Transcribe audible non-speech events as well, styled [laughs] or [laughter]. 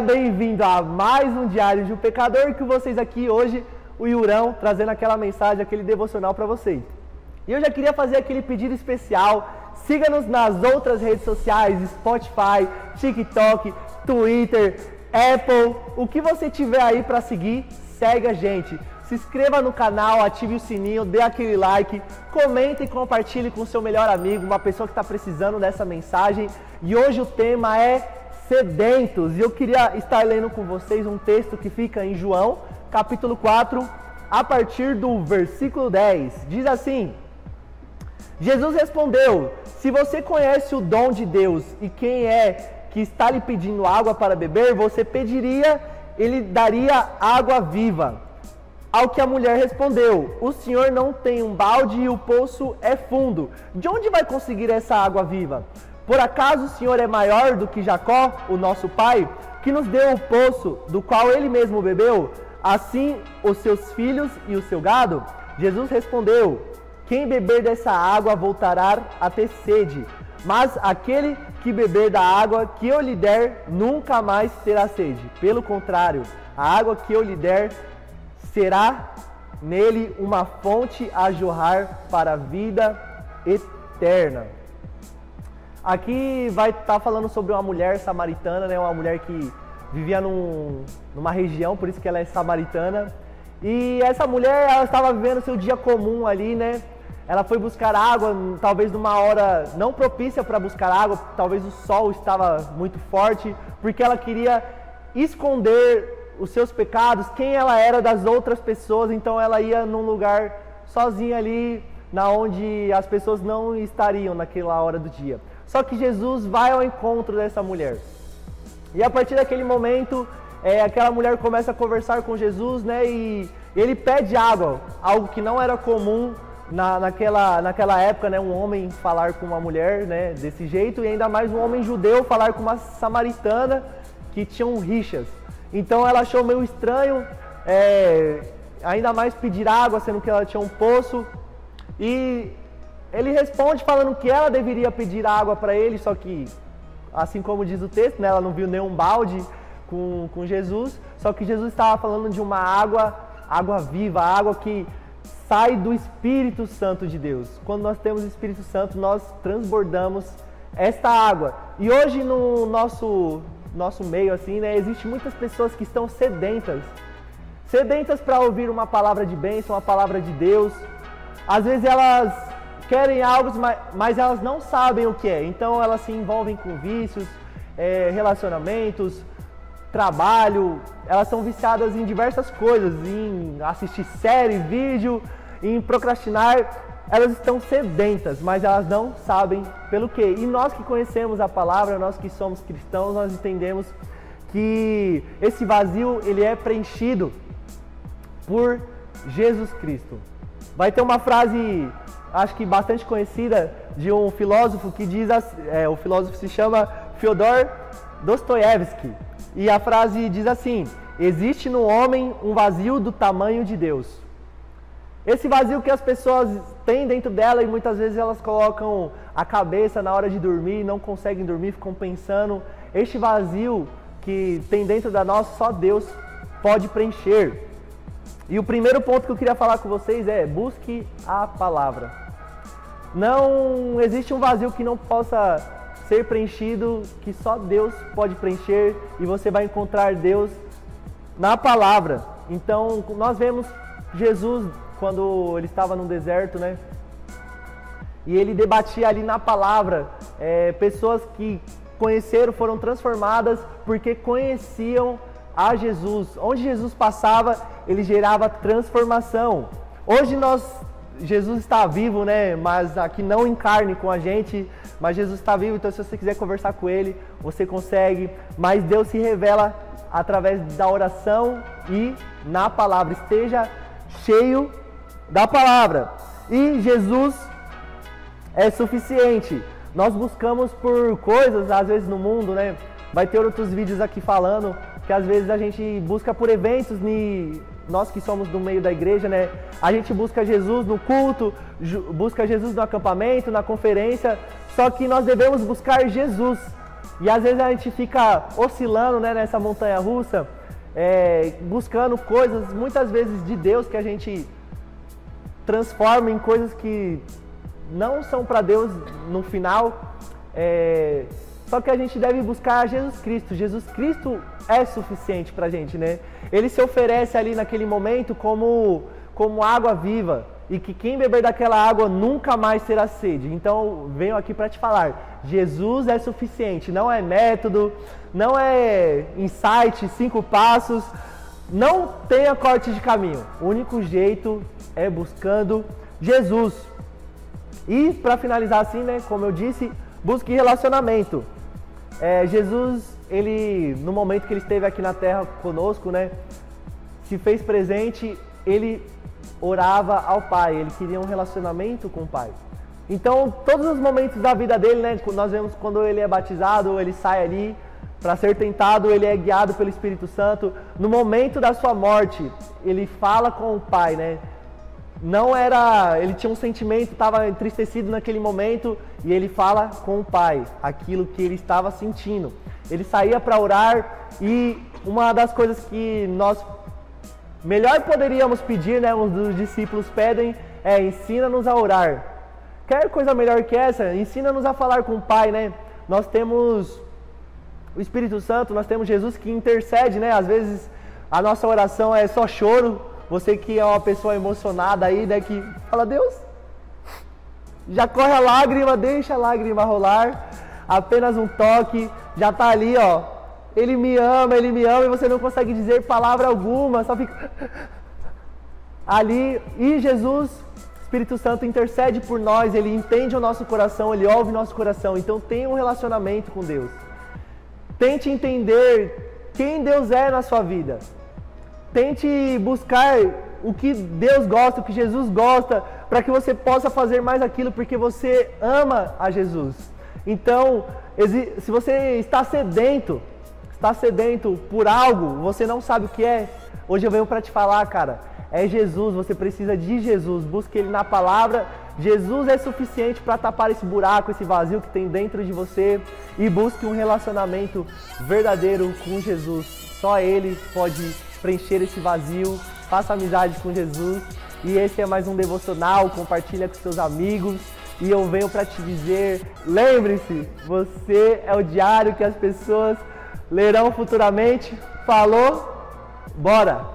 Bem-vindo a mais um Diário de um Pecador que vocês aqui hoje, o Yurão, trazendo aquela mensagem, aquele devocional para vocês. E eu já queria fazer aquele pedido especial. Siga-nos nas outras redes sociais, Spotify, TikTok, Twitter, Apple, o que você tiver aí para seguir, segue a gente. Se inscreva no canal, ative o sininho, dê aquele like, comente e compartilhe com seu melhor amigo, uma pessoa que está precisando dessa mensagem. E hoje o tema é sedentos. E eu queria estar lendo com vocês um texto que fica em João, capítulo 4, a partir do versículo 10. Diz assim: Jesus respondeu: Se você conhece o dom de Deus e quem é que está lhe pedindo água para beber, você pediria, ele daria água viva. Ao que a mulher respondeu: O senhor não tem um balde e o poço é fundo. De onde vai conseguir essa água viva? Por acaso o senhor é maior do que Jacó, o nosso pai, que nos deu o poço do qual ele mesmo bebeu, assim os seus filhos e o seu gado? Jesus respondeu: Quem beber dessa água voltará a ter sede, mas aquele que beber da água que eu lhe der nunca mais terá sede. Pelo contrário, a água que eu lhe der será nele uma fonte a jorrar para a vida eterna. Aqui vai estar tá falando sobre uma mulher samaritana, né? Uma mulher que vivia num, numa região, por isso que ela é samaritana. E essa mulher, ela estava vivendo seu dia comum ali, né? Ela foi buscar água, talvez numa hora não propícia para buscar água, talvez o sol estava muito forte, porque ela queria esconder os seus pecados, quem ela era das outras pessoas, então ela ia num lugar sozinha ali, na onde as pessoas não estariam naquela hora do dia. Só que Jesus vai ao encontro dessa mulher. E a partir daquele momento, é, aquela mulher começa a conversar com Jesus, né? E ele pede água, algo que não era comum na, naquela, naquela época, né? Um homem falar com uma mulher, né? Desse jeito, e ainda mais um homem judeu falar com uma samaritana que tinham rixas. Então ela achou meio estranho, é, ainda mais pedir água, sendo que ela tinha um poço. E ele responde falando que ela deveria pedir água para ele, só que, assim como diz o texto, né, ela não viu nenhum balde com, com Jesus, só que Jesus estava falando de uma água, água viva, água que sai do Espírito Santo de Deus. Quando nós temos o Espírito Santo, nós transbordamos esta água. E hoje no nosso nosso meio assim, né, existe muitas pessoas que estão sedentas. Sedentas para ouvir uma palavra de bênção, uma palavra de Deus. Às vezes elas querem algo, mas elas não sabem o que é. Então elas se envolvem com vícios, é, relacionamentos, trabalho. Elas são viciadas em diversas coisas, em assistir série, vídeo, em procrastinar elas estão sedentas, mas elas não sabem pelo quê. E nós que conhecemos a palavra, nós que somos cristãos, nós entendemos que esse vazio ele é preenchido por Jesus Cristo. Vai ter uma frase, acho que bastante conhecida, de um filósofo que diz, é, o filósofo se chama Fyodor Dostoiévski, e a frase diz assim: existe no homem um vazio do tamanho de Deus. Esse vazio que as pessoas têm dentro dela e muitas vezes elas colocam a cabeça na hora de dormir, não conseguem dormir, ficam pensando. Este vazio que tem dentro da nós, só Deus pode preencher. E o primeiro ponto que eu queria falar com vocês é: busque a palavra. Não existe um vazio que não possa ser preenchido, que só Deus pode preencher e você vai encontrar Deus na palavra. Então, nós vemos Jesus quando ele estava no deserto, né? E ele debatia ali na palavra. É, pessoas que conheceram foram transformadas porque conheciam a Jesus. Onde Jesus passava, ele gerava transformação. Hoje nós, Jesus está vivo, né? Mas aqui não em carne com a gente, mas Jesus está vivo. Então, se você quiser conversar com Ele, você consegue. Mas Deus se revela através da oração e na palavra. Esteja cheio da palavra. E Jesus é suficiente. Nós buscamos por coisas, às vezes no mundo, né? Vai ter outros vídeos aqui falando que às vezes a gente busca por eventos, nós que somos do meio da igreja, né? A gente busca Jesus no culto, busca Jesus no acampamento, na conferência, só que nós devemos buscar Jesus E às vezes a gente fica oscilando né, nessa montanha russa, é, buscando coisas, muitas vezes de Deus, que a gente transforma em coisas que não são para Deus no final. É, só que a gente deve buscar Jesus Cristo. Jesus Cristo é suficiente para a gente, né? Ele se oferece ali naquele momento como, como água viva e que quem beber daquela água nunca mais terá sede. Então, venho aqui para te falar: Jesus é suficiente, não é método, não é insight, cinco passos, não tenha corte de caminho. O único jeito é buscando Jesus. E para finalizar assim, né, como eu disse, busque relacionamento. É, Jesus, ele no momento que ele esteve aqui na Terra conosco, né, se fez presente. Ele orava ao Pai, ele queria um relacionamento com o Pai. Então, todos os momentos da vida dele, né, nós vemos quando ele é batizado, ele sai ali para ser tentado, ele é guiado pelo Espírito Santo. No momento da sua morte, ele fala com o Pai, né? Não era, ele tinha um sentimento, estava entristecido naquele momento e ele fala com o Pai aquilo que ele estava sentindo. Ele saía para orar e uma das coisas que nós melhor poderíamos pedir, né, um dos discípulos pedem, é ensina-nos a orar. Quer coisa melhor que essa? Ensina-nos a falar com o Pai, né? Nós temos o Espírito Santo, nós temos Jesus que intercede, né? Às vezes a nossa oração é só choro. Você que é uma pessoa emocionada aí, né, que fala, Deus, já corre a lágrima, deixa a lágrima rolar. Apenas um toque, já tá ali, ó, ele me ama, ele me ama e você não consegue dizer palavra alguma, só fica [laughs] ali. E Jesus, Espírito Santo, intercede por nós, ele entende o nosso coração, ele ouve o nosso coração. Então tenha um relacionamento com Deus. Tente entender quem Deus é na sua vida. Tente buscar o que Deus gosta, o que Jesus gosta, para que você possa fazer mais aquilo porque você ama a Jesus. Então, se você está sedento, está sedento por algo, você não sabe o que é, hoje eu venho para te falar, cara, é Jesus, você precisa de Jesus, busque Ele na palavra. Jesus é suficiente para tapar esse buraco, esse vazio que tem dentro de você e busque um relacionamento verdadeiro com Jesus. Só Ele pode preencher esse vazio. Faça amizade com Jesus. E esse é mais um devocional. Compartilha com seus amigos. E eu venho para te dizer: lembre-se, você é o diário que as pessoas lerão futuramente. Falou? Bora!